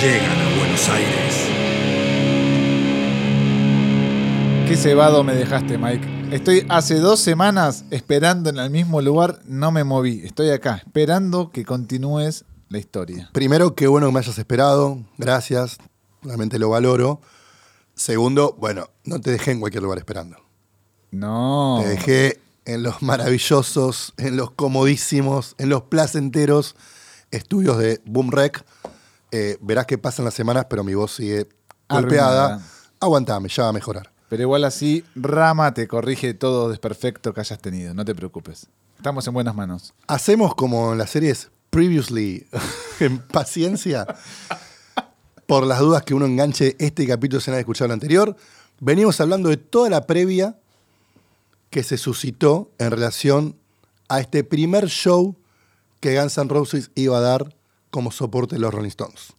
Llegan a Buenos Aires. Qué cebado me dejaste, Mike. Estoy hace dos semanas esperando en el mismo lugar, no me moví. Estoy acá, esperando que continúes la historia. Primero, qué bueno que me hayas esperado. Gracias. Realmente lo valoro. Segundo, bueno, no te dejé en cualquier lugar esperando. No. Te dejé en los maravillosos, en los comodísimos, en los placenteros estudios de Boom Rec. Eh, verás que pasan las semanas, pero mi voz sigue golpeada. Aguantame, ya va a mejorar. Pero igual así, Rama te corrige todo desperfecto que hayas tenido, no te preocupes. Estamos en buenas manos. Hacemos como en las series Previously, en paciencia, por las dudas que uno enganche este capítulo sin haber escuchado el anterior. Venimos hablando de toda la previa que se suscitó en relación a este primer show que Guns N' Roses iba a dar como soporte de los Rolling Stones.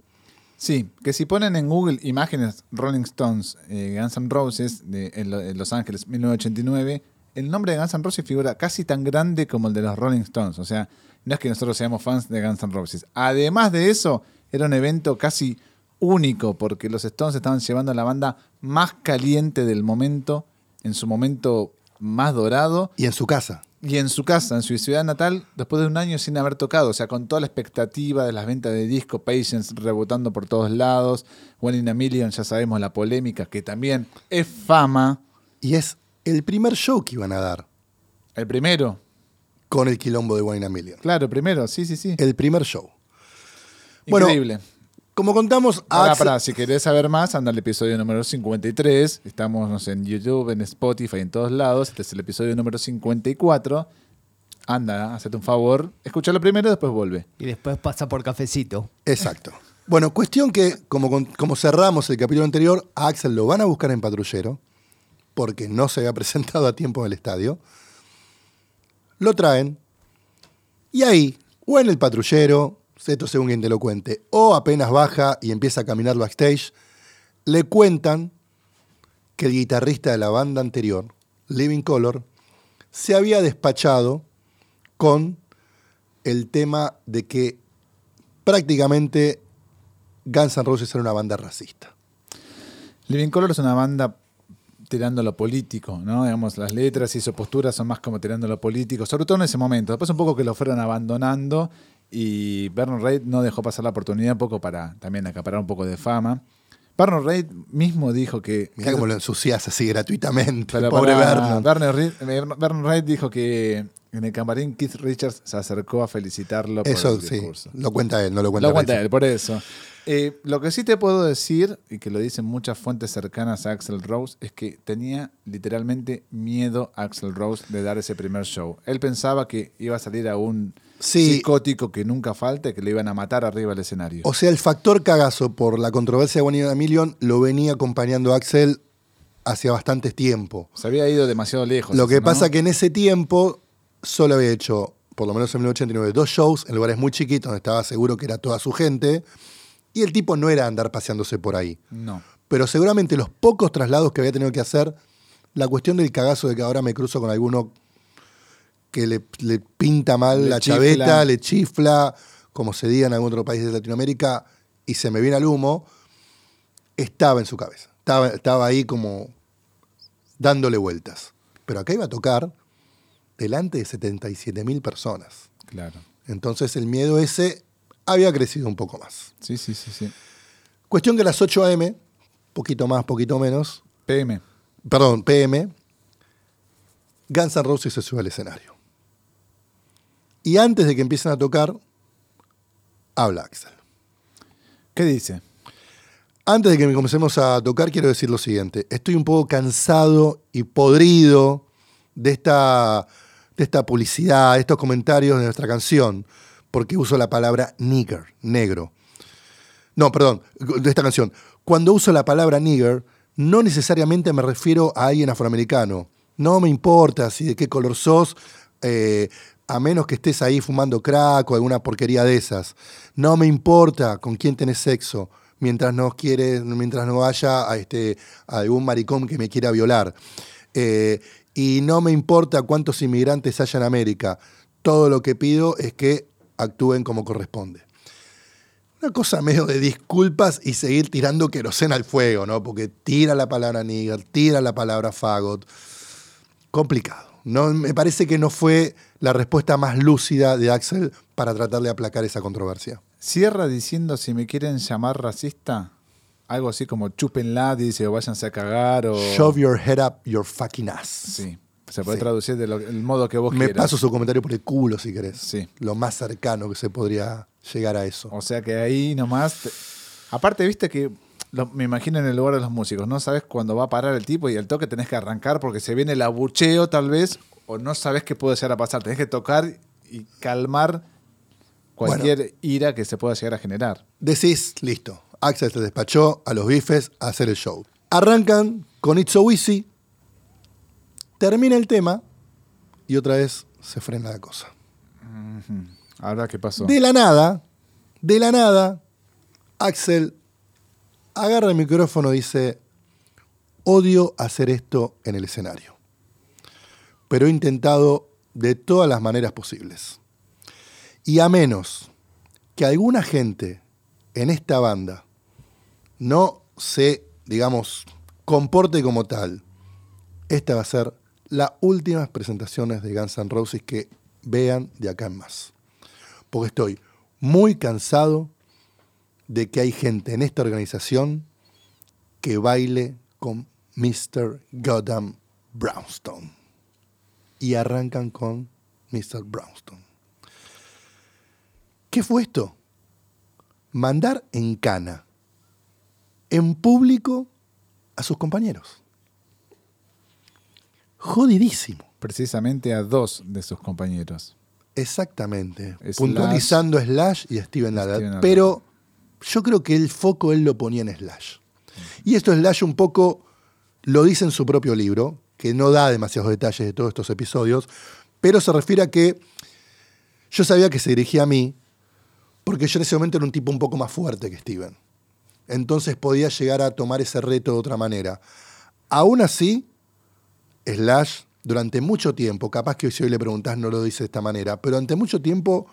Sí, que si ponen en Google imágenes Rolling Stones, eh, Guns N' Roses de, en, Lo- en Los Ángeles 1989, el nombre de Guns N' Roses figura casi tan grande como el de los Rolling Stones. O sea, no es que nosotros seamos fans de Guns N' Roses. Además de eso, era un evento casi único porque los Stones estaban llevando a la banda más caliente del momento, en su momento más dorado, Y en su casa. Y en su casa, en su ciudad natal, después de un año sin haber tocado, o sea, con toda la expectativa de las ventas de disco, Patience rebotando por todos lados, One in a Million, ya sabemos la polémica, que también es fama. Y es el primer show que iban a dar El primero, con el quilombo de Wine in a Million. claro, primero, sí, sí, sí. El primer show. bueno, Increíble. Como contamos, Pará, Axl- pará, si querés saber más, anda al episodio número 53. Estamos no sé, en YouTube, en Spotify, en todos lados. Este es el episodio número 54. Anda, hacete un favor. Escúchalo primero y después vuelve. Y después pasa por cafecito. Exacto. Bueno, cuestión que, como, con- como cerramos el capítulo anterior, a Axel lo van a buscar en patrullero, porque no se había presentado a tiempo en el estadio. Lo traen, y ahí, o en el patrullero, esto según quien te lo cuente, o apenas baja y empieza a caminar backstage, le cuentan que el guitarrista de la banda anterior, Living Color, se había despachado con el tema de que prácticamente Guns N' Roses era una banda racista. Living Color es una banda tirando lo político, ¿no? Digamos, las letras y su postura son más como tirando lo político, sobre todo en ese momento. Después un poco que lo fueron abandonando y Bernard Reid no dejó pasar la oportunidad un poco para también acaparar un poco de fama. Bernard Reid mismo dijo que... Mirá cómo lo ensucias así gratuitamente. Pero Pobre Reid, eh, Bernard Reid dijo que en el camarín Keith Richards se acercó a felicitarlo por Eso sí, discurso. lo cuenta él, no lo cuenta Lo cuenta él, por eso. Eh, lo que sí te puedo decir, y que lo dicen muchas fuentes cercanas a Axel Rose, es que tenía literalmente miedo a Axel Rose de dar ese primer show. Él pensaba que iba a salir a un Sí. psicótico que nunca falta y que le iban a matar arriba del escenario. O sea, el factor cagazo por la controversia de One Million lo venía acompañando a Axel hacia bastante tiempo. Se había ido demasiado lejos. Lo que ¿no? pasa que en ese tiempo solo había hecho, por lo menos en 1989, dos shows en lugares muy chiquitos donde estaba seguro que era toda su gente. Y el tipo no era andar paseándose por ahí. No. Pero seguramente los pocos traslados que había tenido que hacer, la cuestión del cagazo de que ahora me cruzo con alguno que le, le pinta mal Le la chifla. chaveta, le chifla, como se diga en algún otro país de Latinoamérica, y se me viene al humo, estaba en su cabeza. Estaba, estaba ahí como dándole vueltas. Pero acá iba a tocar delante de 77 mil personas. Claro. Entonces el miedo ese había crecido un poco más. Sí, sí, sí, sí. Cuestión que a las 8 a.m., poquito más, poquito menos, PM. perdón, PM, Guns N' Roses se sube al escenario. Y antes de que empiecen a tocar, habla Axel. ¿Qué dice? Antes de que comencemos a tocar, quiero decir lo siguiente. Estoy un poco cansado y podrido de esta, de esta publicidad, de estos comentarios de nuestra canción, porque uso la palabra nigger, negro. No, perdón, de esta canción. Cuando uso la palabra nigger, no necesariamente me refiero a alguien afroamericano. No me importa si de qué color sos, eh, a menos que estés ahí fumando crack o alguna porquería de esas. No me importa con quién tenés sexo, mientras no quiere, mientras no haya a, este, algún maricón que me quiera violar. Eh, y no me importa cuántos inmigrantes haya en América. Todo lo que pido es que actúen como corresponde. Una cosa medio de disculpas y seguir tirando querosena al fuego, ¿no? Porque tira la palabra nigger, tira la palabra fagot. Complicado. No, me parece que no fue la respuesta más lúcida de Axel para tratar de aplacar esa controversia. Cierra diciendo si me quieren llamar racista, algo así como chúpenla, dice, o váyanse a cagar, o... Shove your head up your fucking ass. Sí, se puede Sí. traducir del modo que vos Me quieras. paso su comentario por el culo si querés. Sí. Lo más cercano que se podría llegar a eso. O sea que ahí nomás... te- Aparte, viste que... lo- me imagino en el lugar de los músicos, no sabes cuándo va a parar el tipo y el toque tenés que arrancar porque se viene el abucheo tal vez, o no sabes qué puede llegar a pasar. Tenés que tocar y calmar cualquier ira que se pueda llegar a generar. Decís, listo. Axel se despachó a los bifes a hacer el show. Arrancan con It's So Easy. Termina el tema y otra vez se frena la cosa. Ahora, ¿qué pasó? De la nada, de la nada, Axel agarra el micrófono y dice, odio hacer esto en el escenario, pero he intentado de todas las maneras posibles. Y a menos que alguna gente en esta banda no se, digamos, comporte como tal, esta va a ser las últimas presentaciones de Guns N' Roses que vean de acá en más porque estoy muy cansado de que hay gente en esta organización que baile con Mr. Goddamn Brownstone. Y arrancan con Mr. Brownstone. ¿Qué fue esto? Mandar en cana, en público, a sus compañeros. Jodidísimo. Precisamente a dos de sus compañeros. Exactamente. Slash. Puntualizando Slash y. Steven Adler. Pero yo creo que el foco él lo ponía en Slash. Y esto Slash un poco lo dice en su propio libro, que no da demasiados detalles de todos estos episodios, pero se refiere a que yo sabía que se dirigía a mí, porque yo en ese momento era un tipo un poco más fuerte que Steven. Entonces podía llegar a tomar ese reto de otra manera. Aún así, Slash, durante mucho tiempo, capaz que si hoy le preguntás no lo dice de esta manera, pero durante mucho tiempo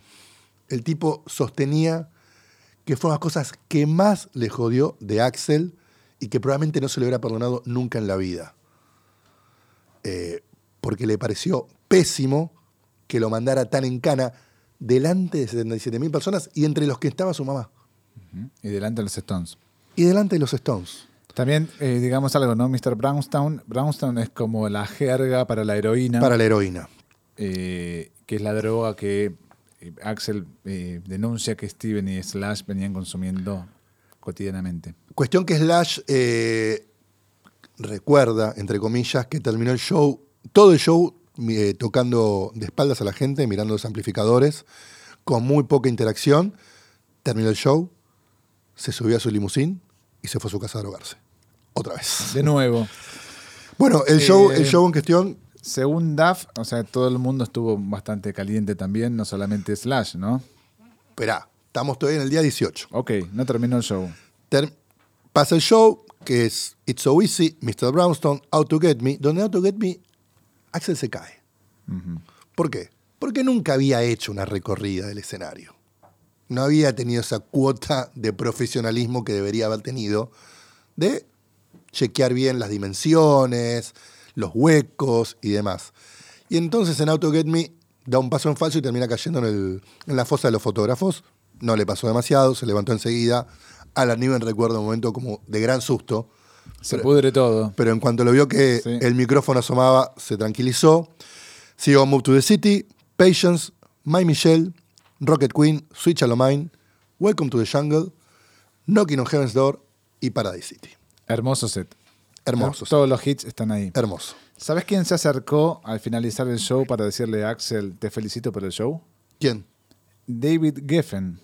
el tipo sostenía que fueron las cosas que más le jodió de Axel y que probablemente no se le hubiera perdonado nunca en la vida. Eh, porque le pareció pésimo que lo mandara tan en cana delante de 77 mil personas y entre los que estaba su mamá. Y delante de los Stones. Y delante de los Stones. También, eh, digamos algo, ¿no? Mr. Brownstone. Brownstone es como la jerga para la heroína, Para la heroína. eh, que es la droga que Axel eh, denuncia que Steven y Slash venían consumiendo cotidianamente. Cuestión que Slash eh, recuerda, entre comillas, que terminó el show, todo el show eh, tocando de espaldas a la gente, mirando los amplificadores, con muy poca interacción. Terminó el show, se subió a su limusín y se fue a su casa a drogarse. Otra vez. De nuevo, Bueno, el, Eh, show, el show en cuestión, según Duff, o sea, todo el mundo estuvo bastante caliente también, no solamente Slash, ¿no? esperá, estamos todavía en el día 18. Ok, no terminó el show. Ter- pasa el show, que es It's So Easy, Mr. Brownstone, Out to Get Me, donde Out to Get Me, Axel se cae. ¿Por qué? Porque nunca había hecho una recorrida del escenario. No había tenido esa cuota de profesionalismo que debería haber tenido de chequear bien las dimensiones, los huecos y demás. Y entonces en Auto Get Me da un paso en falso y termina cayendo en, el- en la fosa de los fotógrafos. No le pasó demasiado, se levantó enseguida. Alan Niven recuerda un momento como de gran susto, Se Pero- pudre todo. pero en cuanto lo vio que Sí. el micrófono asomaba, se tranquilizó. Siguió Move to the City, Patience, My Michelle, Rocket Queen, Switch a Lo Mine, Welcome to the Jungle, Knocking on Heaven's Door y Paradise City. Hermoso set. Hermoso. Todos los hits están ahí. Hermoso. ¿Sabes quién se acercó al finalizar el show para decirle a Axel, te felicito por el show? ¿Quién? David Geffen,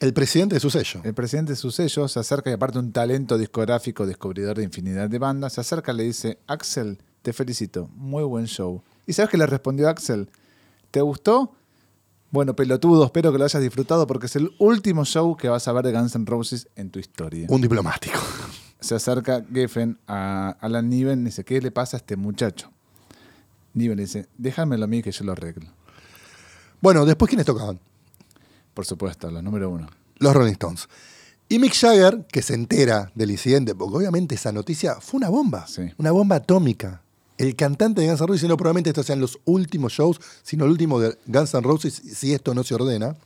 El presidente de su sello. el presidente de su sello, se acerca y aparte un talento discográfico, descubridor de infinidad de bandas, se acerca y le dice, Axel, te felicito, muy buen show. ¿Y sabes qué le respondió Axel? ¿Te gustó? Bueno, pelotudo, espero que lo hayas disfrutado porque es el último show que vas a ver de Guns N' Roses en tu historia. Un diplomático. Se acerca Geffen a Alan Niven y dice, ¿qué le pasa a este muchacho? Niven dice, déjamelo a mí que yo lo arreglo. Bueno, después, ¿quiénes tocaban? Por supuesto, los número uno. Los Rolling Stones. Y Mick Jagger, que se entera del incidente, porque obviamente esa noticia fue una bomba. Sí. Una bomba atómica. El cantante de Guns N' Roses diciendo probablemente estos sean los últimos shows, sino el último de Guns N' Roses, si esto no se ordena.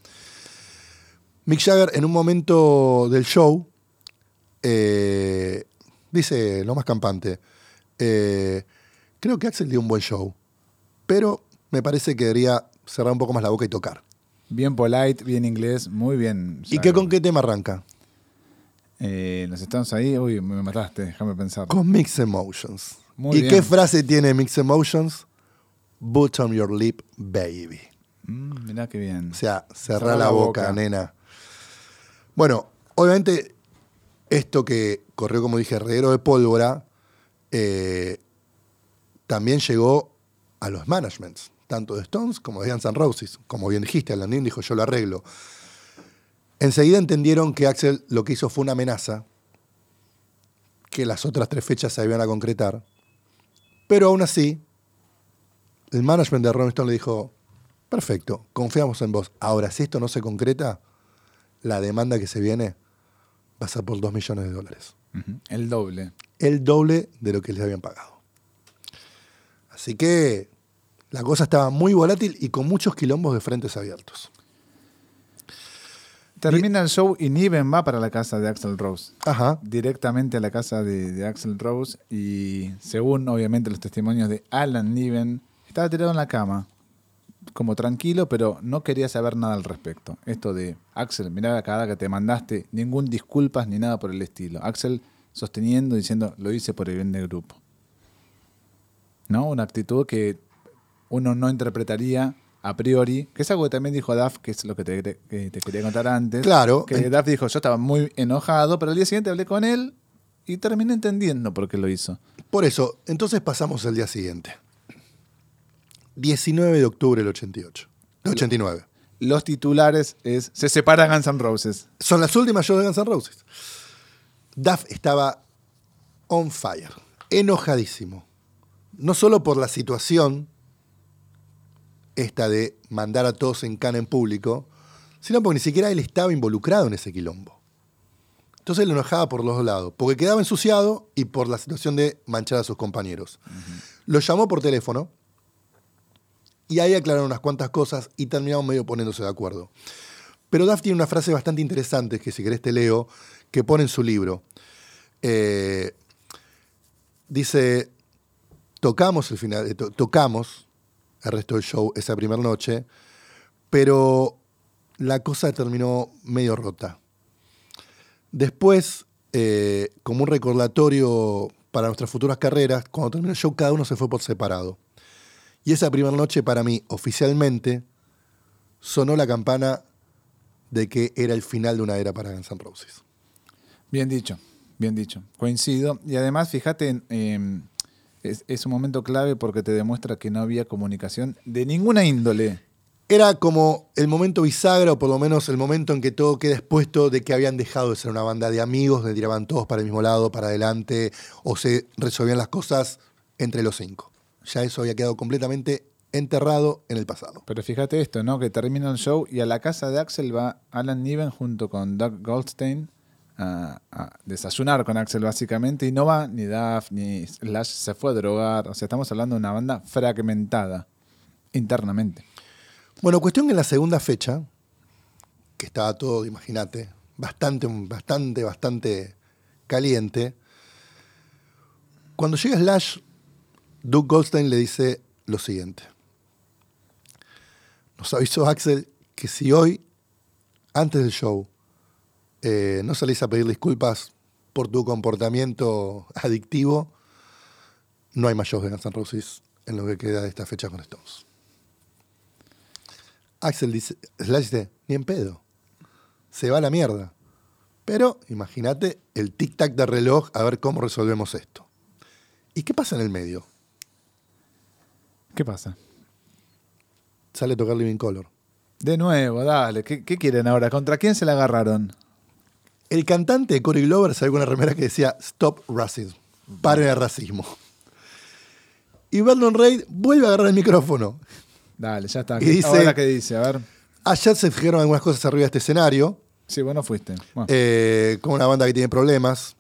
Mick Jagger, en un momento del show, eh, dice lo más campante: eh, Creo que Axel dio un buen show, pero me parece que debería cerrar un poco más la boca y tocar. Bien polite, bien inglés, muy bien. ¿Y qué, con qué tema arranca? Eh, los estamos ahí, uy, me mataste, déjame pensar. Con Mixed Emotions. Muy ¿Y bien. qué frase tiene Mixed Emotions? Boot on your lip, baby. Mm, mirá qué bien. O sea, cerrá Cerrá la, la boca, boca. nena. Bueno, obviamente, esto que corrió, como dije, reguero de pólvora, eh, también llegó a los managements, tanto de Stones como de Guns N' Roses. Como bien dijiste, Alan Dean dijo, yo lo arreglo. Enseguida entendieron que Axel lo que hizo fue una amenaza, que las otras tres fechas se iban a concretar, pero aún así, el management de Rolling Stone le dijo, perfecto, confiamos en vos. Ahora, si esto no se concreta, la demanda que se viene va a por 2 millones de dólares. El doble. El doble de lo que les habían pagado. Así que la cosa estaba muy volátil y con muchos quilombos de frentes abiertos. Termina el show y Niven va para la casa de Axel Rose. Ajá. Directamente a la casa de, de Axel Rose y según obviamente los testimonios de Alan Niven, estaba tirado en la cama, como tranquilo, pero no quería saber nada al respecto. Esto de Axel, mirá la cagada que te mandaste, ningún disculpas ni nada por el estilo. Axel sosteniendo, diciendo, lo hice por el bien del grupo. ¿No? Una actitud que uno no interpretaría a priori, que es algo que también dijo Duff, que es lo que te, que te quería contar antes. Claro. Que En- dijo, yo estaba muy enojado, pero al día siguiente hablé con él y terminé entendiendo por qué lo hizo. Por eso, entonces pasamos al día siguiente. 19 de octubre del 88. del 89. Los titulares es, se separa Guns N' Roses. Son las últimas shows de Guns N' Roses. Duff estaba on fire, enojadísimo. No solo por la situación esta de mandar a todos en cana en público, sino porque ni siquiera él estaba involucrado en ese quilombo. Entonces lo enojaba por los dos lados, porque quedaba ensuciado y por la situación de manchar a sus compañeros. Lo llamó por teléfono y ahí aclararon unas cuantas cosas y terminaron medio poniéndose de acuerdo. Pero Duff tiene una frase bastante interesante, que si querés te leo, que pone en su libro. Eh, dice, tocamos el final, eh, to- tocamos el resto del show esa primera noche, pero la cosa terminó medio rota. Después, eh, como un recordatorio para nuestras futuras carreras, cuando terminó el show cada uno se fue por separado. Y esa primera noche para mí, oficialmente, sonó la campana de que era el final de una era para Guns N' Roses. Bien dicho, bien dicho. Coincido. Y además, fíjate, eh, es, es un momento clave porque te demuestra que no había comunicación de ninguna índole. Era como el momento bisagra, o por lo menos el momento en que todo queda expuesto de que habían dejado de ser una banda de amigos, de tiraban todos para el mismo lado, para adelante, o se resolvían las cosas entre los cinco. Ya eso había quedado completamente enterrado en el pasado. Pero fíjate esto, ¿no? Que termina el show y a la casa de Axel va Alan Niven junto con Doug Goldstein a, a desayunar con Axel básicamente y no va ni Duff ni Slash se fue a drogar. O sea, estamos hablando de una banda fragmentada internamente. Bueno, cuestión que en la segunda fecha, que estaba todo, imagínate, bastante, bastante, bastante caliente, cuando llega Slash, Doug Goldstein le dice lo siguiente. Nos avisó Axel que si hoy, antes del show, eh, no salís a pedir disculpas por tu comportamiento adictivo, no hay más shows de Guns N' Roses en lo que queda de esta fecha con Stones. Axel dice, Slash dice, ni en pedo. Se va a la mierda. Pero imagínate el tic-tac de reloj a ver cómo resolvemos esto. ¿Y qué pasa en el medio? ¿Qué pasa? Sale a tocar Living Color. De nuevo, dale. ¿Qué, qué quieren ahora? ¿Contra quién se la agarraron? El cantante de Cory Glover salió con una remera que decía Stop Racism. Paren el racismo. Y Vernon Reid vuelve a agarrar el micrófono. Dale, ya está. Y dice- ¿Ahora qué dice? A ver. Ayer se fijaron algunas cosas arriba de este escenario, Sí, vos no fuiste. Bueno, eh, con una banda que tiene problemas.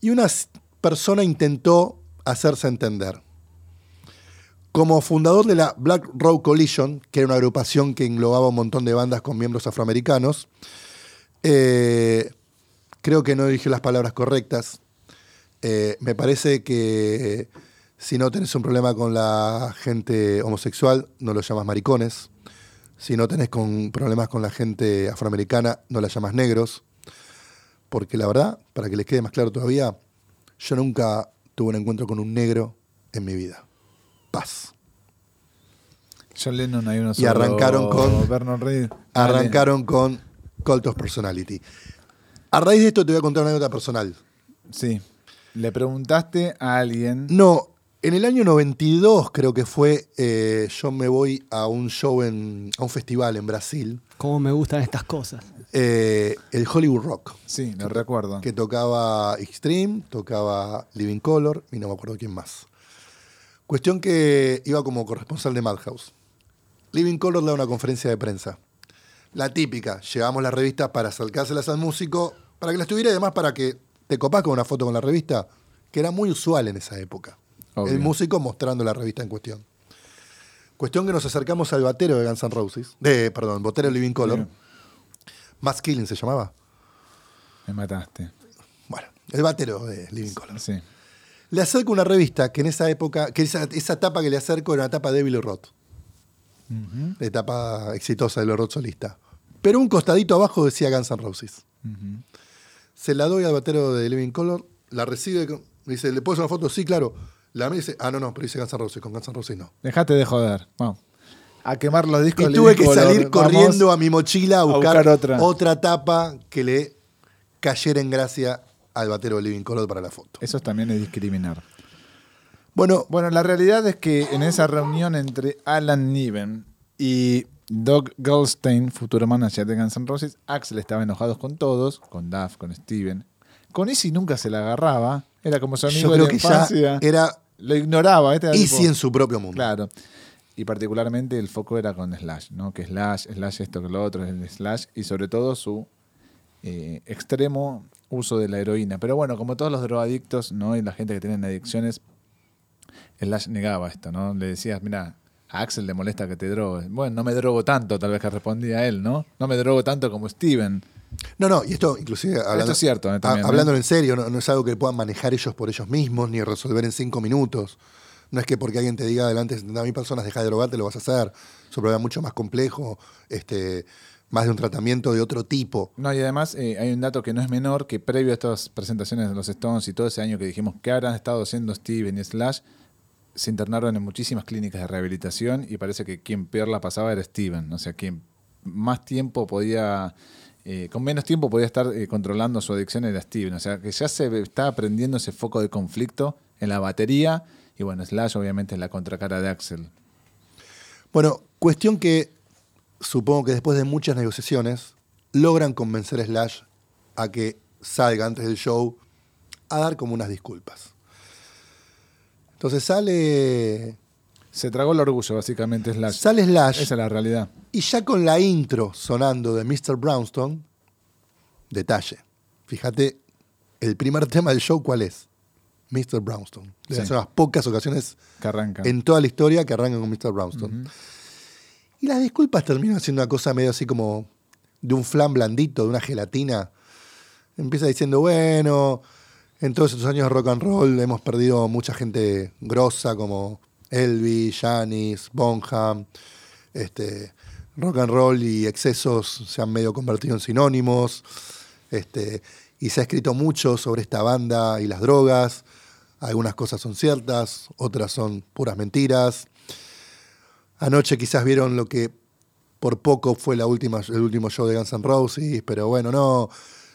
Y una persona intentó hacerse entender. Como fundador de la Black Row Coalition, que era una agrupación que englobaba un montón de bandas con miembros afroamericanos, eh, creo que no dije las palabras correctas. Eh, me parece que si no tenés un problema con la gente homosexual, no lo llamas maricones. Si no tenés problemas con la gente afroamericana, no la llamas negros. Porque la verdad, para que les quede más claro todavía, yo nunca tuve un encuentro con un negro en mi vida. Paz. John Lennon hay uno y solo. arrancaron con- Vernon Reid. Dale. Arrancaron con Cult of Personality. A raíz de esto te voy a contar una anécdota personal. Sí. Le preguntaste a alguien. No, en el año 92 creo que fue, eh, yo me voy a un show, en, a un festival en Brasil, ¿Cómo me gustan estas cosas? eh, el Hollywood Rock, Sí, lo recuerdo. que tocaba Extreme, tocaba Living Color y no me acuerdo quién más. Cuestión que iba como corresponsal de Madhouse. Living Color da una conferencia de prensa. La típica, llevamos la revista para acercárselas al músico, para que las tuviera y además para que te copás con una foto con la revista, que era muy usual en esa época. Obvio. El músico mostrando la revista en cuestión. Cuestión que nos acercamos al batero de Guns N' Roses, de, perdón, batero de Living Color. Bien. Matt Killing se llamaba. Me mataste. Bueno, el batero de Living Color. Sí. Le acerco una revista que en esa época, que esa, esa tapa que le acerco era una tapa de Billy Roth. La etapa exitosa de Roth solista. Pero un costadito abajo decía Guns N' Roses. Se la doy al batero de Living Color, la recibe, me dice, ¿le puedo hacer una foto? Sí, claro. La y dice, ah, no, no, pero dice Guns N' Roses, con Guns N' Roses no. Dejate de joder. Vamos. A quemar los discos. Y tuve Living que Color. salir Vamos. corriendo a mi mochila a buscar, buscar otra. tapa que le cayera en gracia al batero de Living Color para la foto. Eso también es discriminar. Bueno, Bueno, la realidad es que en esa reunión entre Alan Niven y Doug Goldstein, futuro manager de Guns N' Roses, Axel estaba enojado con todos, con Duff, con Steven. Con Izzy nunca se la agarraba. Era como su amigo yo de creo la que ya infancia. era Lo ignoraba. Este era Easy tipo- en su propio mundo. Claro. Y particularmente el foco era con Slash, ¿no? Que Slash, Slash esto que lo otro, el Slash, y sobre todo su eh, extremo uso de la heroína. Pero bueno, como todos los drogadictos, ¿no? Y la gente que tienen adicciones, Slash negaba esto, ¿no? Le decías, mira, a Axel le molesta que te drogues. Bueno, no me drogo tanto, tal vez que respondía él, ¿no? No me drogo tanto como Steven. No, no, y esto inclusive hablando, es cierto, eh, también, ¿eh? hablándolo en serio, no, no es algo que puedan manejar ellos por ellos mismos ni resolver en cinco minutos. No es que porque alguien te diga adelante de 70.000 personas deja de drogarte, lo vas a hacer. Es un problema mucho más complejo, este, más de un tratamiento de otro tipo. No, y además eh, hay un dato que no es menor, que previo a estas presentaciones de los Stones y todo ese año que dijimos que habrán estado haciendo Steven y Slash, se internaron en muchísimas clínicas de rehabilitación y parece que quien peor la pasaba era Steven. O sea, quien más tiempo podía, eh, con menos tiempo podía estar eh, controlando su adicción era Steven. O sea, que ya se está aprendiendo ese foco de conflicto en la batería y bueno, Slash obviamente es la contracara de Axel. Bueno, cuestión que supongo que después de muchas negociaciones logran convencer a Slash a que salga antes del show a dar como unas disculpas. Entonces sale, Se tragó el orgullo, básicamente, Slash. sale Slash Esa es la realidad. Y ya con la intro sonando de Mr. Brownstone, detalle. Fíjate, el primer tema del show, ¿cuál es? Mr. Brownstone. De Sí. las pocas ocasiones Que arranca. en toda la historia que arrancan con Mr. Brownstone. Y las disculpas terminan siendo una cosa medio así como de un flan blandito, de una gelatina. Empieza diciendo, bueno, en todos estos años de rock and roll hemos perdido mucha gente grosa como Elvis, Janis, Bonham. Este, rock and roll y excesos se han medio convertido en sinónimos. Este, y se ha escrito mucho sobre esta banda y las drogas. Algunas cosas son ciertas, otras son puras mentiras. Anoche quizás vieron lo que por poco fue la última, el último show de Guns N' Roses, pero bueno, no.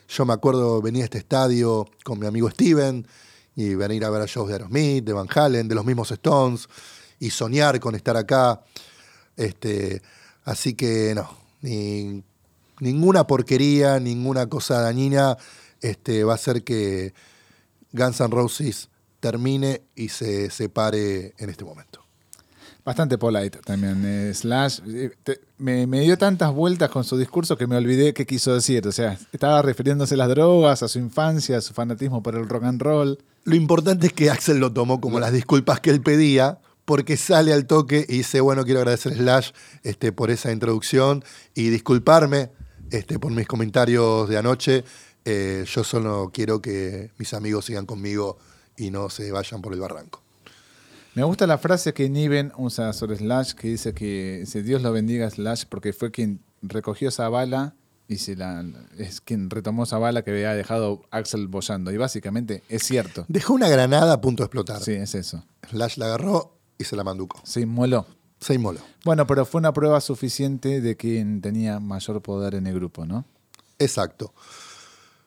Yo me acuerdo, venía a este estadio con mi amigo Steven y venir a ver a shows de Aerosmith, de Van Halen, de los mismos Stones y soñar con estar acá. Este, así que no, ni, ninguna porquería, ninguna cosa dañina este, va a hacer que Guns N' Roses termine y se separe en este momento. Bastante polite también. eh, Slash eh, me dio tantas vueltas con su discurso que me olvidé qué quiso decir. O sea, estaba refiriéndose a las drogas, a su infancia, a su fanatismo por el rock and roll. Lo importante es que Axel lo tomó como las disculpas que él pedía, porque sale al toque y dice, bueno, quiero agradecer a Slash este, por esa introducción y disculparme este, por mis comentarios de anoche. Eh, yo solo quiero que mis amigos sigan conmigo y no se vayan por el barranco. Me gusta la frase que Niven usa sobre Slash, que dice que dice, Dios lo bendiga Slash porque fue quien recogió esa bala y se la, es quien retomó esa bala que había dejado Axel bollando. Y básicamente es cierto. Dejó una granada a punto de explotar. Sí, es eso. Slash la agarró y se la manducó. Se inmoló. Se inmoló. Bueno, pero fue una prueba suficiente de quien tenía mayor poder en el grupo, ¿no? Exacto.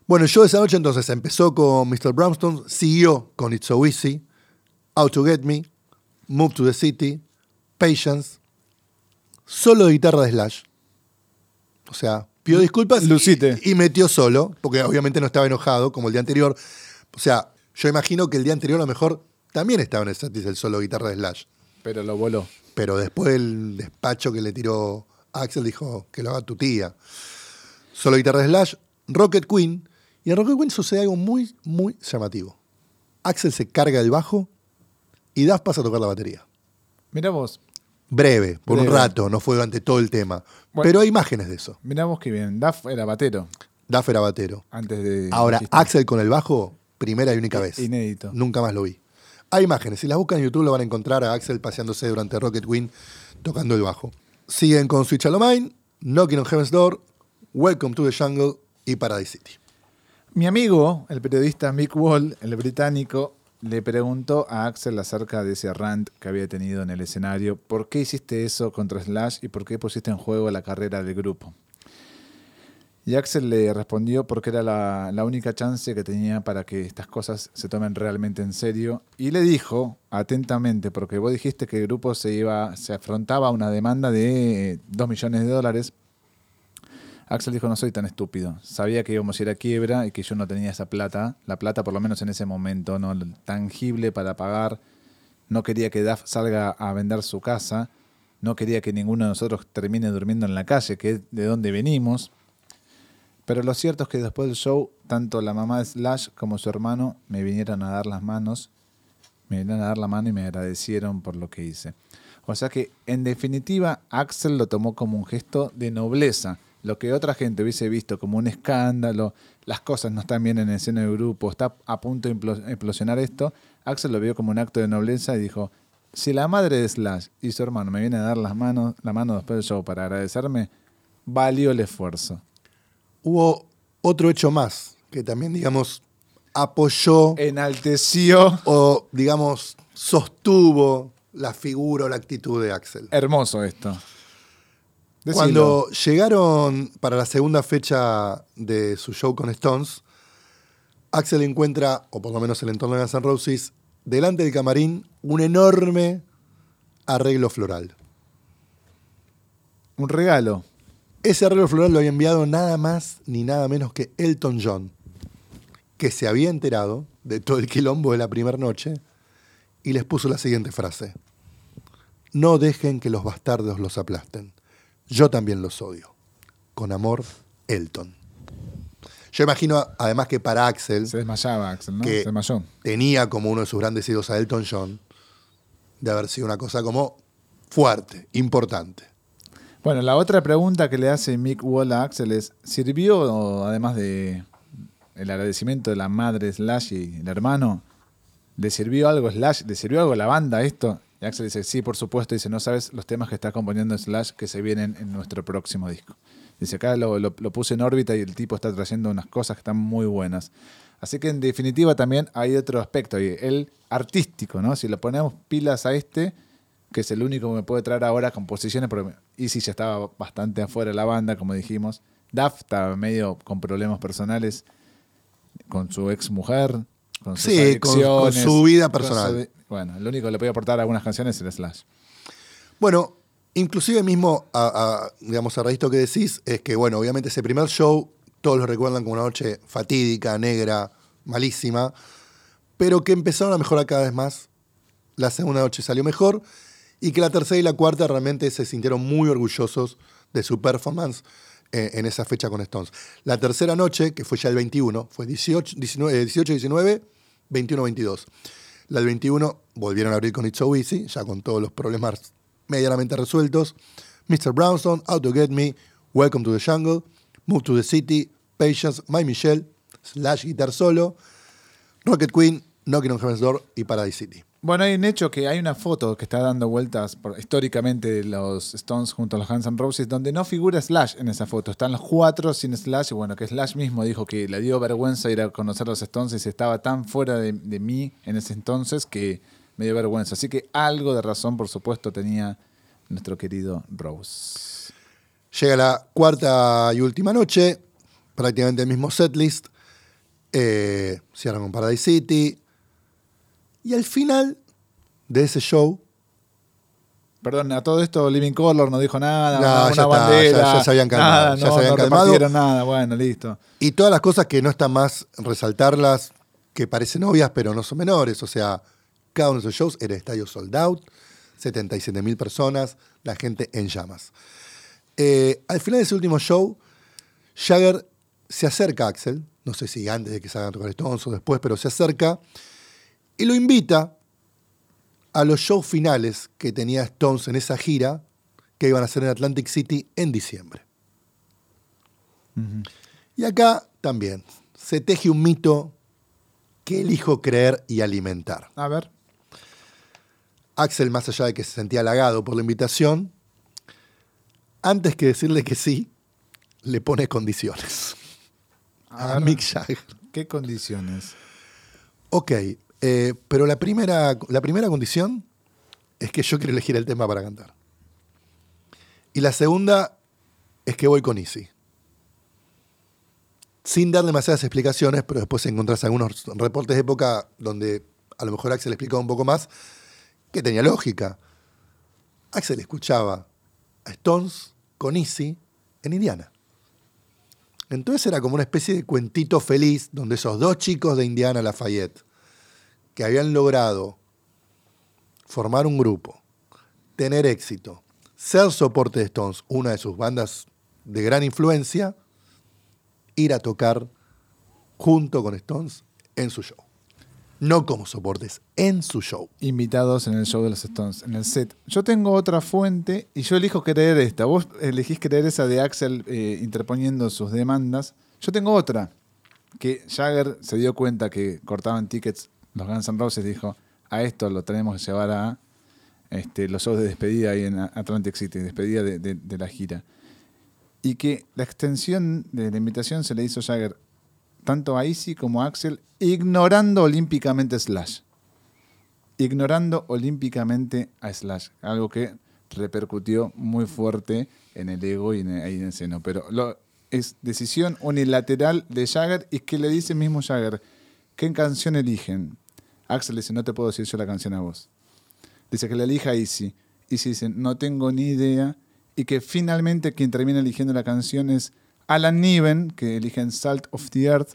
Bueno, de esa noche entonces empezó con Mr. Brownstone, siguió con It's So Easy, Out to Get Me, Move to the City, Patience, solo de guitarra de Slash. O sea, pidió disculpas y- Lucite. y, metió solo, porque obviamente no estaba enojado como el día anterior. O sea, yo imagino que el día anterior a lo mejor también estaba en el setlist el solo de guitarra de Slash. Pero lo voló. Pero después del despacho que le tiró Axel dijo que lo haga tu tía. Solo guitarra de Slash, Rocket Queen. Y en Rocket Queen sucede algo muy, muy llamativo. Axel se carga el bajo y Duff pasa a tocar la batería. Mira vos, Breve, por un rato, no fue durante todo el tema. Bueno. Pero hay imágenes de eso. mira vos que bien. Duff era batero Duff era batero. antes de. Ahora. Axel con el bajo, primera y única vez. Inédito. Nunca más lo vi. Hay imágenes, si las buscan en YouTube lo van a encontrar a Axel paseándose durante Rocket Queen tocando el bajo. Siguen con Switch All Mine, Knocking on Heaven's Door, Welcome to the Jungle y Paradise City. Mi amigo, el periodista Mick Wall, el británico, le preguntó a Axel acerca de ese rant que había tenido en el escenario. ¿Por qué hiciste eso contra Slash y por qué pusiste en juego la carrera del grupo? Y Axel le respondió porque era la, única chance que tenía para que estas cosas se tomen realmente en serio. Y le dijo, atentamente, porque vos dijiste que el grupo se, iba, se afrontaba a una demanda de 2 millones de dólares. Axel dijo, no soy tan estúpido. Sabía que íbamos a ir a quiebra y que yo no tenía esa plata. La plata, por lo menos en ese momento, no tangible para pagar. No quería que Duff salga a vender su casa. No quería que ninguno de nosotros termine durmiendo en la calle, que es de donde venimos. Pero lo cierto es que después del show, tanto la mamá de Slash como su hermano me vinieron a dar las manos, me vinieron a dar la mano y me agradecieron por lo que hice. O sea que, en definitiva, Axel lo tomó como un gesto de nobleza. Lo que otra gente hubiese visto como un escándalo, las cosas no están bien en el seno del grupo, está a punto de implo- explosionar esto, Axel lo vio como un acto de nobleza y dijo, si la madre de Slash y su hermano me vienen a dar las manos, la mano después del show para agradecerme, valió el esfuerzo. Hubo otro hecho más que también, digamos, apoyó Enalteció. o, digamos, sostuvo la figura o la actitud de Axel. Hermoso esto. Cuando llegaron para la segunda fecha de su show con Stones, Axel encuentra, o por lo menos el entorno de Guns N' Roses, delante del camarín un enorme arreglo floral. Un regalo. Ese arreglo floral lo había enviado nada más ni nada menos que Elton John, que se había enterado de todo el quilombo de la primera noche y les puso la siguiente frase. No dejen que los bastardos los aplasten. Yo también los odio. Con amor, Elton. Yo imagino, además, que para Axel Se desmayaba Axel, ¿no? Que- Se desmayó. tenía como uno de sus grandes ídolos a Elton John, de haber sido una cosa como fuerte, importante. Bueno, la otra pregunta que le hace Mick Wall a Axel es, ¿sirvió, además de el agradecimiento de la madre Slash y el hermano, ¿le sirvió algo Slash? ¿Le sirvió algo a la banda esto? Y Axel dice, sí, por supuesto. Dice, no sabes los temas que está componiendo Slash que se vienen en nuestro próximo disco. Dice, acá lo, puse en órbita y el tipo está trayendo unas cosas que están muy buenas. Así que en definitiva también hay otro aspecto, y el artístico, ¿no? Si le ponemos pilas a este, que es el único que me puede traer ahora composiciones, porque Easy ya estaba bastante afuera de la banda, como dijimos. Duff estaba medio con problemas personales con su ex mujer, con sus Sí, con- su vida personal. su- bueno, el único que le podía aportar algunas canciones era Slash. Bueno, inclusive mismo, a, a, digamos, a raíz de lo que decís, es que, bueno, obviamente ese primer show, todos lo recuerdan como una noche fatídica, negra, malísima, pero que empezaron a mejorar cada vez más. La segunda noche salió mejor y que la tercera y la cuarta realmente se sintieron muy orgullosos de su performance en esa fecha con Stones. La tercera noche, que fue ya el 21, fue 18, 19, eh, 18 19, 21, 22. La del 21 volvieron a abrir con It's So Easy, ya con todos los problemas medianamente resueltos. Mr. Brownstone, Out to Get Me, Welcome to the Jungle, Move to the City, Patience, My Michelle, Slash Guitar Solo, Rocket Queen, Knocking on Heaven's Door y Paradise City. Bueno, hay un hecho que hay una foto que está dando vueltas por- históricamente de los Stones junto a los Guns N' Roses, donde no figura Slash en esa foto. Están los cuatro sin Slash, y bueno, que Slash mismo dijo que le dio vergüenza ir a conocer a los Stones y se estaba tan fuera de, de mí en ese entonces que me dio vergüenza. Así que algo de razón, por supuesto, tenía nuestro querido Rose. Llega la cuarta y última noche, prácticamente el mismo setlist. Eh, cierran con Paradise City. Y al final de ese show, Perdón, a todo esto Living Color no dijo nada, No, una, ya una está, bandera, ya- ya se habían calmado, nada, ya no, se habían no calmado. repartieron nada, bueno, listo. y todas las cosas que no están más resaltarlas, que parecen obvias, pero no son menores. O sea, cada uno de esos shows era estadio sold out, 77 mil personas, la gente en llamas. Eh, al final de ese último show, Jagger se acerca a Axel, no sé si antes de que salgan a tocar Stones o después, pero se acerca y lo invita a los shows finales que tenía Stones en esa gira que iban a hacer en Atlantic City en diciembre. Y acá también se teje un mito que elijo creer y alimentar. A ver. Axel, más allá de que se sentía halagado por la invitación, antes que decirle que sí, le pone condiciones A. Mick Jagger. ¿Qué condiciones? Ok, eh, pero la primera, la primera condición es que yo quiero elegir el tema para cantar. Y la segunda es que voy con Easy. Sin dar demasiadas explicaciones, pero después encontrás algunos reportes de época donde a lo mejor Axel explicaba un poco más, que tenía lógica. Axel escuchaba a Stones con Easy en Indiana. Entonces era como una especie de cuentito feliz donde esos dos chicos de Indiana Lafayette, que habían logrado formar un grupo, tener éxito, ser soporte de Stones, una de sus bandas de gran influencia, ir a tocar junto con Stones en su show. No como soportes, en su show. Invitados en el show de los Stones, en el set. Yo tengo otra fuente y yo elijo creer esta. Vos elegís creer esa de Axel eh, interponiendo sus demandas. Yo tengo otra. Que Jagger se dio cuenta que cortaban tickets los Guns N' Roses dijo, a esto lo tenemos que llevar a este, los shows de despedida ahí en Atlantic City, despedida de, la gira. Y que la extensión de la invitación se le hizo Jagger tanto a Easy como a Axel, ignorando olímpicamente Slash. Ignorando olímpicamente a Slash. Algo que repercutió muy fuerte en el ego y en el, en el seno. Pero lo, es decisión unilateral de Jagger y que le dice mismo Jagger, ¿qué canción eligen? Axel dice, no te puedo decir yo la canción a vos. Dice que la elija Easy. Easy dice, no tengo ni idea. Y que finalmente quien termina eligiendo la canción es Alan Niven, que eligen Salt of the Earth,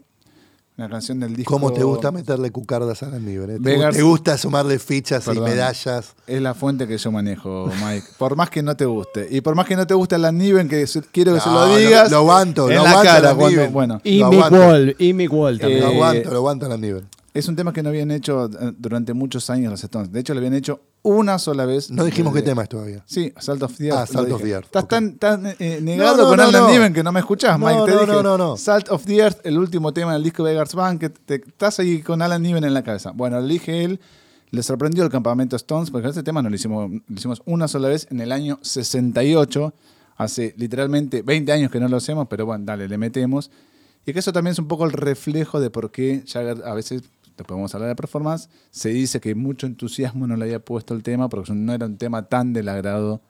una canción del disco. ¿Cómo te gusta meterle cucardas a la nivel? ¿Te, Vegas- te gusta sumarle fichas Perdón. y medallas? Es la fuente que yo manejo, Mike. Por más que no te guste. Y por más que no te guste Alan Niven, que quiero que se lo digas. lo- lo aguanto, en lo la aguanto, cara. Alan cuando- Niven. bueno, Y Mick. Wall, y Mick Wall también. lo Eh, aguanto, lo aguanto a la nivel. Es un tema que no habían hecho eh, durante muchos años los Stones. De hecho, lo habían hecho una sola vez. No dijimos qué tema es todavía. Sí, Salt of the Earth. Ah, Salt of dije. the Earth, Estás ok. tan, tan, eh, negado No, no, con no, Alan no. Niven que no me escuchás, Mike. te no, dije, no, no. Salt of the Earth, el último tema del disco de Beggars Bank, que te, estás ahí con Alan Niven en la cabeza. Bueno, lo elige él, Le sorprendió el campamento Stones, porque este tema no lo hicimos, lo hicimos una sola vez en el año 68. Hace literalmente 20 años que no lo hacemos, pero bueno, dale, le metemos. Y que eso también es un poco el reflejo de por qué Jagger a veces, después vamos a hablar de performance, se dice que mucho entusiasmo no le había puesto el tema porque no era un tema tan del agrado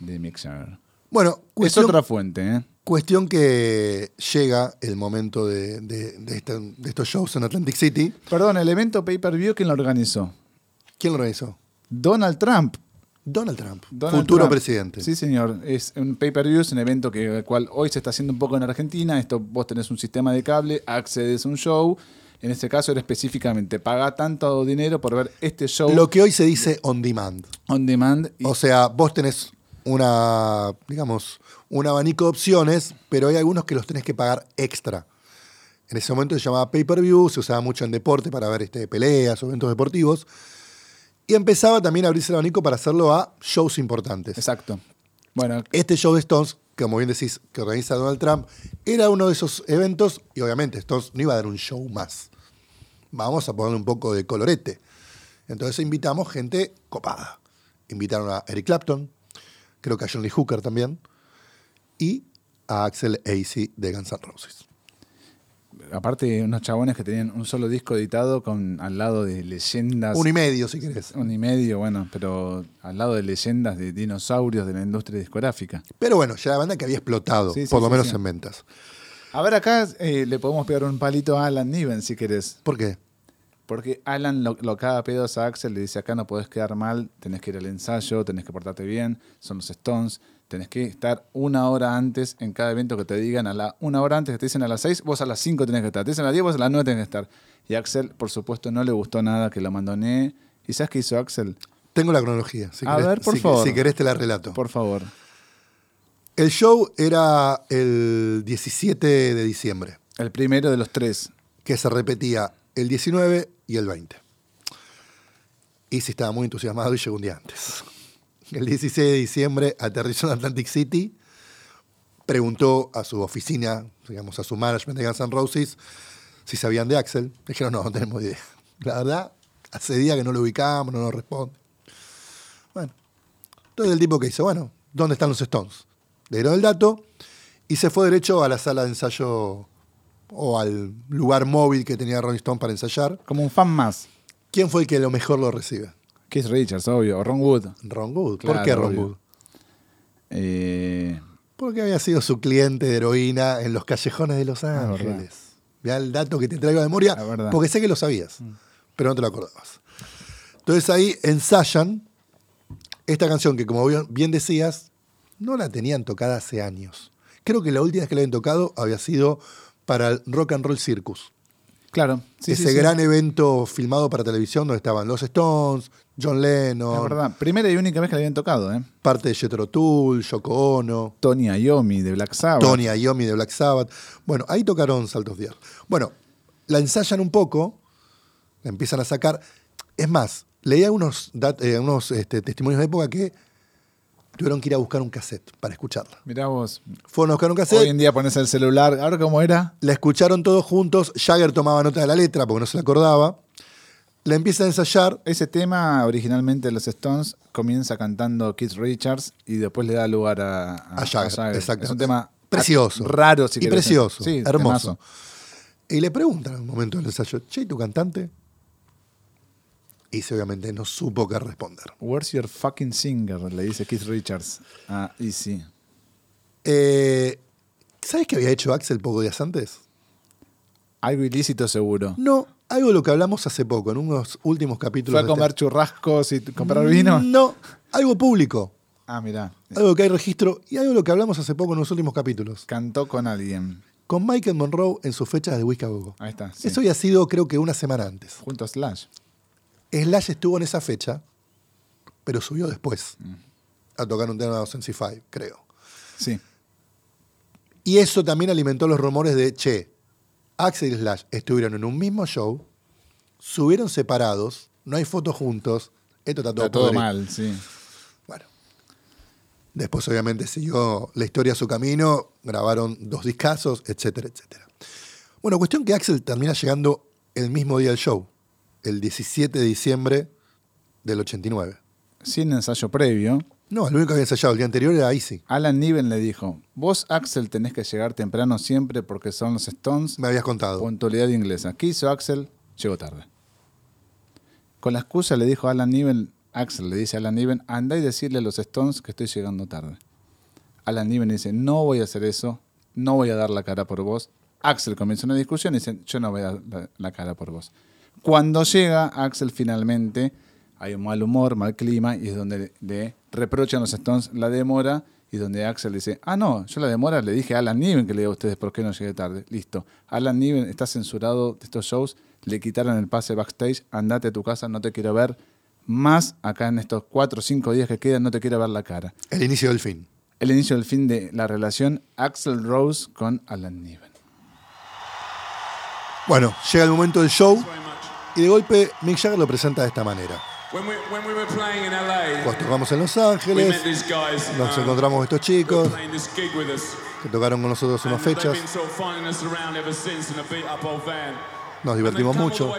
de Jagger. Bueno, Es cuestión, otra fuente, ¿eh? cuestión que llega el momento de, de- de esta- de estos shows en Atlantic City. Perdón, el evento pay-per-view, ¿quién lo organizó? ¿Quién lo organizó? Donald Trump. Donald Trump, Donald futuro Trump. presidente. Sí, señor. Es un pay-per-view, es un evento que el cual hoy se está haciendo un poco en Argentina. Esto vos tenés un sistema de cable, accedes a un show. En este caso era específicamente paga tanto dinero por ver este show Lo que hoy se dice on demand. on demand. y- O sea, vos tenés una, digamos, un abanico de opciones, pero hay algunos que los tenés que pagar extra. En ese momento se llamaba pay-per-view, se usaba mucho en deporte para ver este, peleas o eventos deportivos. Y empezaba también a abrirse el abanico para hacerlo a shows importantes. Exacto. Bueno, Este show de Stones, como bien decís, que organiza Donald Trump, era uno de esos eventos y obviamente Stones no iba a dar un show más. Vamos a ponerle un poco de colorete. Entonces invitamos gente copada. Invitaron a Eric Clapton, creo que a John Lee Hooker también, y a Axel Acey de Guns N' Roses. aparte unos chabones que tenían un solo disco editado con al lado de leyendas. Uno y medio, si querés. un y medio, bueno, pero al lado de leyendas de dinosaurios de la industria discográfica. Pero bueno, ya la banda que había explotado, Sí, sí, por lo menos en ventas. A ver, acá eh, le podemos pegar un palito a Alan Niven si querés. ¿Por qué? Porque Alan lo, lo caga pedos a Axel, le dice acá no podés quedar mal, tenés que ir al ensayo, tenés que portarte bien, son los Stones, tenés que estar una hora antes en cada evento que te digan, a la una hora antes que te dicen a las 6, vos a las 5 tenés que estar, te dicen a las 10, vos a las 9 tenés que estar. Y Axel, por supuesto, no le gustó nada que lo abandoné. ¿Y sabes qué hizo Axel? Tengo la cronología. Si A querés- ver, por si- favor. Si querés te la relato. Por favor. El show era el 17 de diciembre, El primero de los tres. que se repetía el 19 y el 20. Y si estaba muy entusiasmado y llegó un día antes. El 16 de diciembre aterrizó en Atlantic City, preguntó a su oficina, digamos a su management de Guns N' Roses, si sabían de Axel. Dijeron, no, no tenemos idea. La verdad, hace días que no lo ubicamos, no nos responde. Bueno, entonces el tipo que dice, bueno, ¿dónde están los Stones? Le dieron el dato y se fue derecho a la sala de ensayo o al lugar móvil que tenía Rolling Stone para ensayar. Como un fan más. ¿Quién fue el que lo mejor lo recibe? Keith Richards, obvio. Ron Wood. Ron Wood. Claro, ¿Por qué Ron obvio. Wood? Eh, Porque había sido su cliente de heroína en los callejones de Los Ah, Ángeles. Vea el dato que te traigo de memoria, porque sé que lo sabías, pero no te lo acordabas. Entonces ahí ensayan esta canción que, como bien decías, no la tenían tocada hace años. Creo que la última vez que la habían tocado había sido para el Rock and Roll Circus. claro. Sí, ese sí, sí. gran evento filmado para televisión donde estaban los Stones, John Es Lennon, verdad. Primera y única vez que le habían tocado, ¿eh? parte de Jethro Tull, Yoko Ono. Tony Iommi de Black Sabbath. Tony Iommi de Black Sabbath. Bueno, ahí tocaron Salt of the Earth. Bueno, la ensayan un poco, la empiezan a sacar. Es más, leía unos, dat- eh, unos este, testimonios de época que tuvieron que ir a buscar un cassette para escucharla. Mirá vos. Fueron a buscar un Hoy cassette, en día pones el celular. ¿Ahora cómo era? la escucharon todos juntos. Jagger tomaba nota de la letra porque no se la acordaba. La empieza a ensayar. Ese tema, originalmente de los Stones, comienza cantando Keith Richards y después le da lugar a, A Jagger, exacto. Es un tema Precioso. raro, si Y querés. precioso, Sí, hermoso. temazo. Y le preguntan en un momento del ensayo, che, ¿y tu cantante? Y se obviamente no supo qué responder. Where's your fucking singer? Le dice Keith Richards a Easy. Eh, ¿Sabes qué había hecho Axel pocos días antes? Algo ilícito seguro. No, algo de lo que hablamos hace poco, en unos últimos capítulos. ¿Fue a comer este- churrascos y comprar vino? No, algo público. Ah, mirá. Algo que hay registro y algo de lo que hablamos hace poco en los últimos capítulos. Cantó con alguien. Con Michael Monroe en sus fechas de Whisky. Ahí está. sí. Eso había sido creo que una semana antes. Junto a Slash. Slash estuvo en esa fecha, pero subió después Mm. a tocar un tema de Sensify, creo. Sí. Y eso también alimentó los rumores de, che, Axel y Slash estuvieron en un mismo show, subieron separados, no hay fotos juntos, esto está todo, Está todo mal, sí. Bueno. Después obviamente siguió la historia a su camino, grabaron dos discazos, etcétera, etcétera. Bueno, cuestión que Axel termina llegando el mismo día del show, el 17 de diciembre del 89. Sin ensayo previo, No, el único que había ensayado el día anterior era Easy. Alan Niven le dijo, vos Axel tenés que llegar temprano siempre porque son los Stones, Me habías contado. puntualidad inglesa. ¿Qué hizo Axel? Llegó tarde. Con la excusa le dijo a Alan Niven, Axel le dice a Alan Niven, anda y decirle a los Stones que estoy llegando tarde. Alan Niven dice, no voy a hacer eso, no voy a dar la cara por vos. Axel comienza una discusión y dice, yo no voy a dar la cara por vos. Cuando llega Axel finalmente, hay un mal humor, mal clima, y es donde le reprochan los Stones la demora, y donde Axel dice, ah, no, yo la demora le dije a Alan Niven que le diga a ustedes por qué no llegué tarde. Listo. Alan Niven está censurado de estos shows, le quitaron el pase backstage, andate a tu casa, no te quiero ver más acá en estos cuatro o cinco días que quedan, no te quiero ver la cara. El inicio del fin. El inicio del fin de la relación Axel Rose con Alan Niven. Bueno, llega el momento del show y de golpe Mick Jagger lo presenta de esta manera. Cuando tocamos en Los Ángeles, nos um, encontramos estos chicos que tocaron con nosotros unas fechas, nos divertimos mucho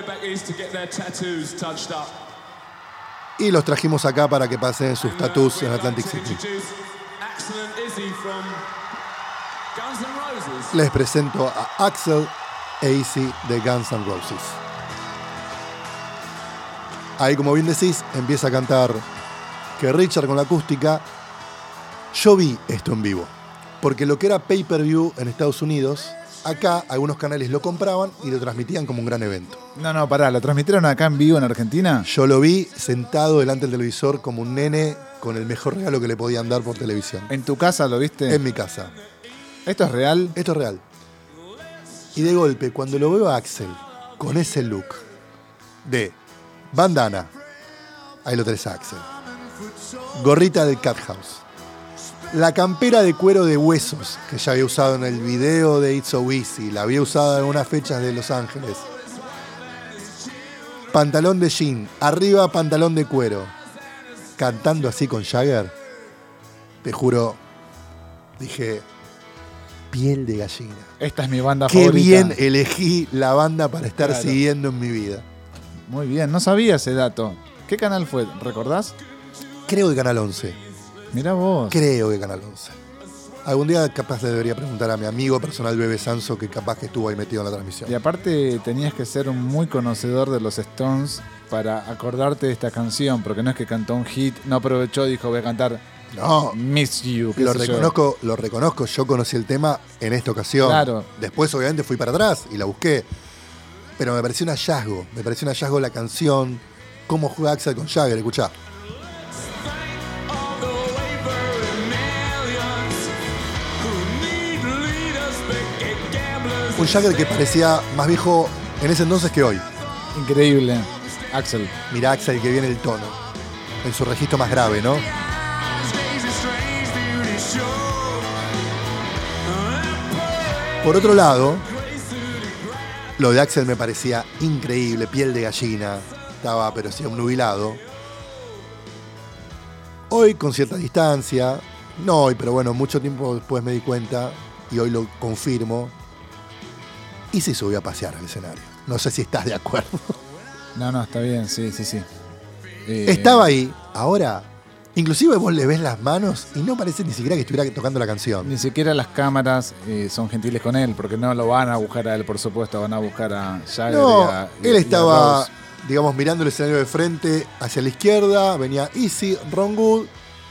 y los trajimos acá para que pasen sus uh, we'd en Atlantic City. Les presento a Axel e Easy de Guns N' Roses. Ahí, como bien decís, empieza a cantar que Richard con la acústica. Yo vi esto en vivo, porque lo que era pay-per-view en Estados Unidos, acá algunos canales lo compraban y lo transmitían como un gran evento. No, no, pará, ¿lo transmitieron acá en vivo en Argentina? Yo lo vi sentado delante del televisor como un nene con el mejor regalo que le podían dar por televisión. ¿En tu casa lo viste? En mi casa. ¿Esto es real? Esto es real. Y de golpe, cuando lo veo a Axel con ese look de bandana, ahí lo a Axel, gorrita del Cat House, la campera de cuero de huesos que ya había usado en el video de It's So Easy, la había usado en unas fechas de Los Ángeles, pantalón de jean, arriba pantalón de cuero, cantando así con Jagger, te juro, dije, piel de gallina. Esta es mi banda Qué favorita. bien elegí la banda para estar Claro. siguiendo en mi vida. Muy bien, no sabía ese dato. ¿Qué canal fue? ¿Recordás? Creo que Canal 11. Mirá vos. Creo que Canal 11. Algún día capaz le debería preguntar a mi amigo personal Bebe Sanso que capaz que estuvo ahí metido en la transmisión. Y aparte tenías que ser un muy conocedor de los Stones para acordarte de esta canción, porque no es que cantó un hit, no aprovechó y dijo voy a cantar No, Miss You. lo sé yo. reconozco, lo reconozco, yo conocí el tema en esta ocasión. Claro. Después obviamente fui para atrás y la busqué. Pero me pareció un hallazgo, me pareció un hallazgo la canción, cómo juega Axel con Jagger, escuchá. Un Jagger que parecía más viejo en ese entonces que hoy. Increíble. Axel. Mirá Axel que viene el tono, en su registro más grave, ¿no? Por otro lado, lo de Axel me parecía increíble, piel de gallina, estaba pero sí nubilado. Hoy con cierta distancia, no hoy, pero bueno, mucho tiempo después me di cuenta y hoy lo confirmo. Y se subió a pasear al escenario. No sé si estás de acuerdo. No, no, está bien, sí, sí, sí. Eh, Estaba ahí, ahora, inclusive vos le ves las manos y no parece ni siquiera que estuviera tocando la canción. Ni siquiera las cámaras eh, son gentiles con él, porque no lo van a buscar a él, por supuesto, van a buscar a Jagger No, y a- y- él y a estaba, Rose. digamos, mirando el escenario de frente hacia la izquierda, venía Easy, Ron Wood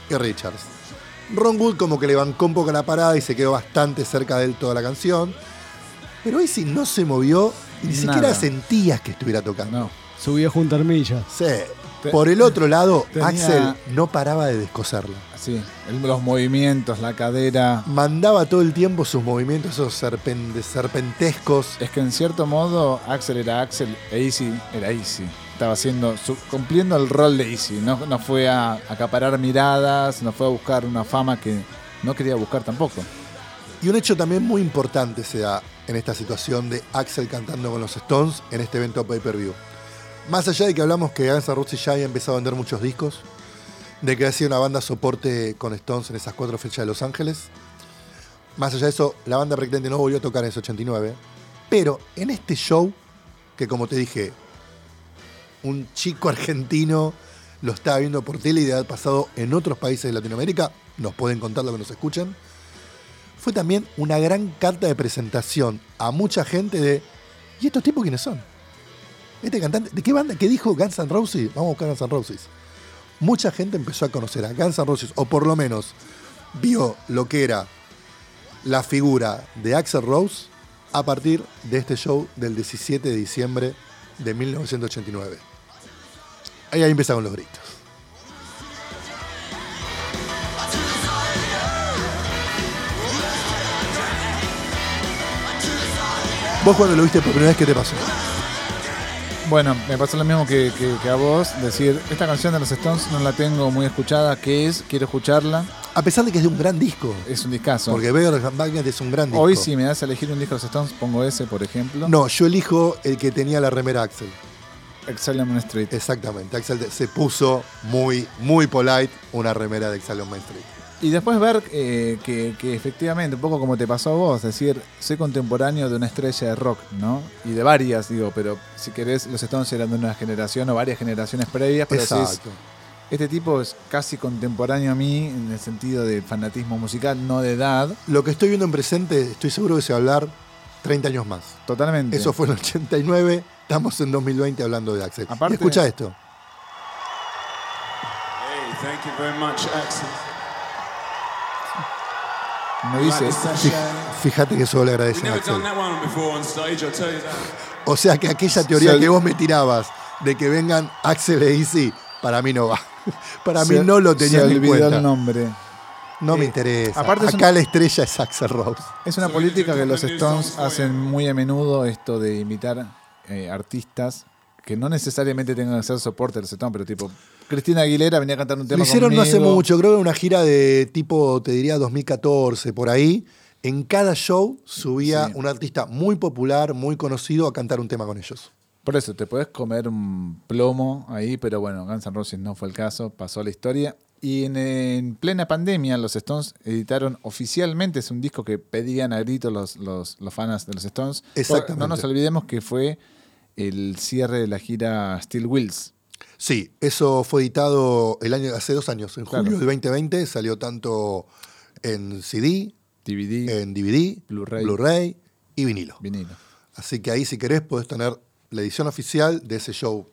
y Richards. Ron Wood como que le bancó un poco la parada y se quedó bastante cerca de él toda la canción. Pero Easy no se movió y ni Nada. siquiera sentías que estuviera tocando. No. Subía junto a Armilla. Sí. Por el otro lado, tenía- Axel no paraba de descoserla. Sí, los movimientos, la cadera. Mandaba todo el tiempo sus movimientos, esos serpen- serpentescos. Es que en cierto modo Axel era Axel e Easy era Easy. Estaba haciendo, cumpliendo el rol de Easy. No, no fue a acaparar miradas, no fue a buscar una fama que no quería buscar tampoco. Y un hecho también muy importante se da en esta situación de Axel cantando con los Stones en este evento pay-per-view. Más allá de que hablamos que Guns N' Roses ya había empezado a vender muchos discos, de que ha sido una banda soporte con Stones en esas cuatro fechas de Los Ángeles, más allá de eso, la banda prácticamente no volvió a tocar en ese 89, pero en este show, que como te dije, un chico argentino lo estaba viendo por tele y de haber pasado en otros países de Latinoamérica, nos pueden contar lo que nos escuchan. Fue también una gran carta de presentación a mucha gente de, ¿y estos tipos quiénes son? Este cantante, ¿de qué banda? ¿Qué dijo Guns N' Roses? Vamos a buscar Guns N' Roses. Mucha gente empezó a conocer a Guns N' Roses, o por lo menos vio lo que era la figura de Axel Rose a partir de este show del 17 de diciembre de 1989. Ahí, ahí empezaron los gritos. Vos cuando lo viste por primera vez, ¿qué te pasó? Bueno, me pasó lo mismo que, que- que a vos. Decir, esta canción de los Stones no la tengo muy escuchada. ¿Qué es? Quiero escucharla. A pesar de que es de un gran disco. Es un discazo. Porque Beggar Magnet es un gran disco. Hoy, si me das a elegir un disco de los Stones, pongo ese, por ejemplo. No, yo elijo el que tenía la remera Axel. Exile on Street. Exactamente. Axel se puso muy, muy polite una remera de on Main Street. Y después ver eh, que, que efectivamente, un poco como te pasó a vos, es decir, soy contemporáneo de una estrella de rock, ¿no? Y de varias, digo, pero si querés, los Stones eran de una generación o varias generaciones previas, pero decís, Exacto. este tipo es casi contemporáneo a mí en el sentido de fanatismo musical, no de edad, Lo que estoy viendo en presente, estoy seguro que se va a hablar 30 años más. totalmente. Eso fue en el 89, estamos en 2020 hablando de Axel. Aparte- Y escucha esto. Hey, thank you very much, Axel. Me dice. Fíjate que eso le agradecen a Axel. O sea que aquella teoría que vos me tirabas de que vengan Axel e Easy, para mí no va. Para mí se- no lo se tenían en cuenta. el nombre. No me Eh, interesa. aparte Acá un- la estrella es Axel Rose. Es una política que los Stones hacen muy a menudo, esto de imitar eh, artistas que no necesariamente tengan que ser soporte de los Stones, pero tipo, Cristina Aguilera venía a cantar un tema Lo hicieron no hace mucho, creo que una gira de tipo, te diría, 2014, por ahí. En cada show subía Sí. un artista muy popular, muy conocido, a cantar un tema con ellos. Por eso, te podés comer un plomo ahí, pero bueno, Guns N' Roses no fue el caso, pasó la historia. Y en, en plena pandemia, los Stones editaron oficialmente, es un disco que pedían a gritos los, los, los fans de los Stones. Exactamente. No nos olvidemos que fue el cierre de la gira Steel Wheels. Sí, eso fue editado el año, hace dos años, en Claro. julio del 2020, salió tanto en CD, DVD, en DVD, Blu-ray. Blu-ray y vinilo. vinilo. Así que ahí, si querés, podés tener la edición oficial de ese show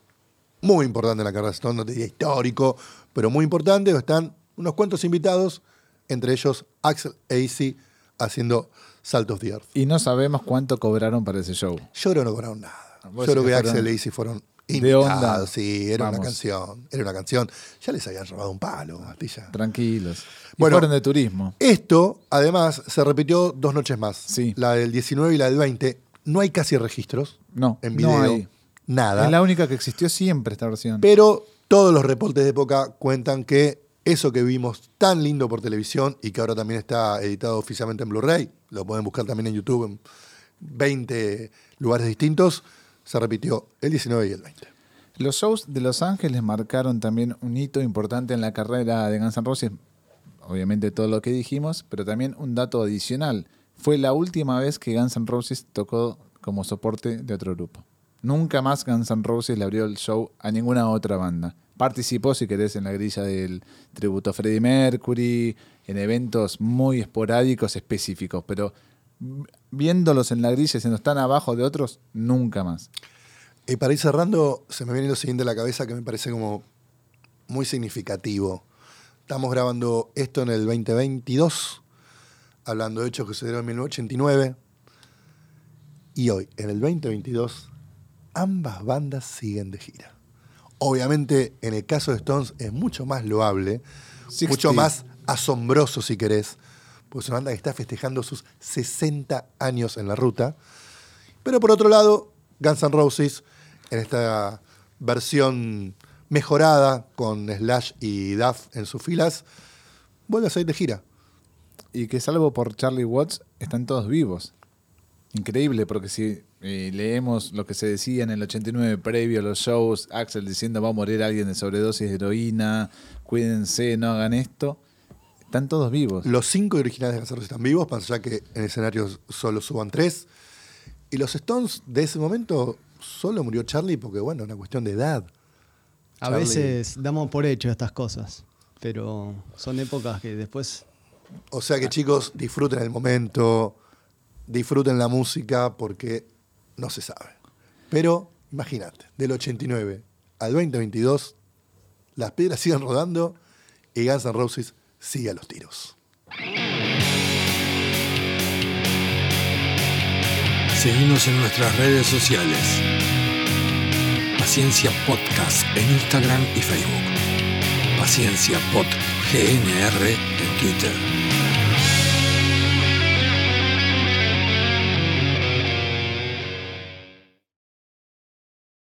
muy importante en la carrera de Stone, no te diría histórico, pero muy importante. Están unos cuantos invitados, entre ellos Axel Acey haciendo Salt of the Earth. Y no sabemos cuánto cobraron para ese show. Yo creo que no cobraron nada. Vos Yo creo decís que Axel y Acey fueron de invitados. onda. Sí, era una canción. Era una canción. Ya les habían robado un palo, Astilla. Tranquilos. Y Bueno. fueron de turismo. Esto, además, se repitió dos noches más. Sí. La del 19 y la del 20. No hay casi registros No, en no video. hay. Nada. Es la única que existió siempre esta versión. Pero todos los reportes de época cuentan que eso que vimos tan lindo por televisión y que ahora también está editado oficialmente en Blu-ray, lo pueden buscar también en YouTube en 20 lugares distintos, se repitió el 19 y el 20. Los shows de Los Ángeles marcaron también un hito importante en la carrera de Guns N' Roses. Obviamente todo lo que dijimos, pero también un dato adicional. Fue la última vez que Guns N' Roses tocó como soporte de otro grupo. Nunca más Guns N' Roses le abrió el show a ninguna otra banda. Participó, si querés, en la grilla del tributo a Freddie Mercury, en eventos muy esporádicos, específicos, pero viéndolos en la grilla siendo tan abajo de otros, nunca más. Y para ir cerrando, se me viene lo siguiente a la cabeza que me parece como muy significativo. Estamos grabando esto en el 2022, hablando de hechos que sucedieron en 1989. Y hoy, en el 2022, ambas bandas siguen de gira. Obviamente, en el caso de Stones es mucho más loable, 60. mucho más asombroso si querés, porque es una banda que está festejando sus 60 años en la ruta. Pero por otro lado, Guns N' Roses, en esta versión mejorada con Slash y Duff en sus filas, vuelve a salir de gira. Y que salvo por Charlie Watts, están todos vivos. Increíble, porque si eh, leemos lo que se decía en el 89 previo a los shows, Axel diciendo va a morir alguien de sobredosis de heroína, cuídense, no hagan esto, están todos vivos. Los cinco originales de Guns N' Roses están vivos, más allá que en escenario solo suban tres. Y los Stones de ese momento solo murió Charlie porque, bueno, una cuestión de edad. A Charlie. veces damos por hecho estas cosas, pero son épocas que después O sea que chicos, disfruten el momento, disfruten la música porque no se sabe. Pero imagínate, del 89 al 2022, las piedras siguen rodando y Guns N' Roses sigue a los tiros. Seguimos en nuestras redes sociales. Paciencia Podcast en Instagram y Facebook. Paciencia Pod GNR en Twitter.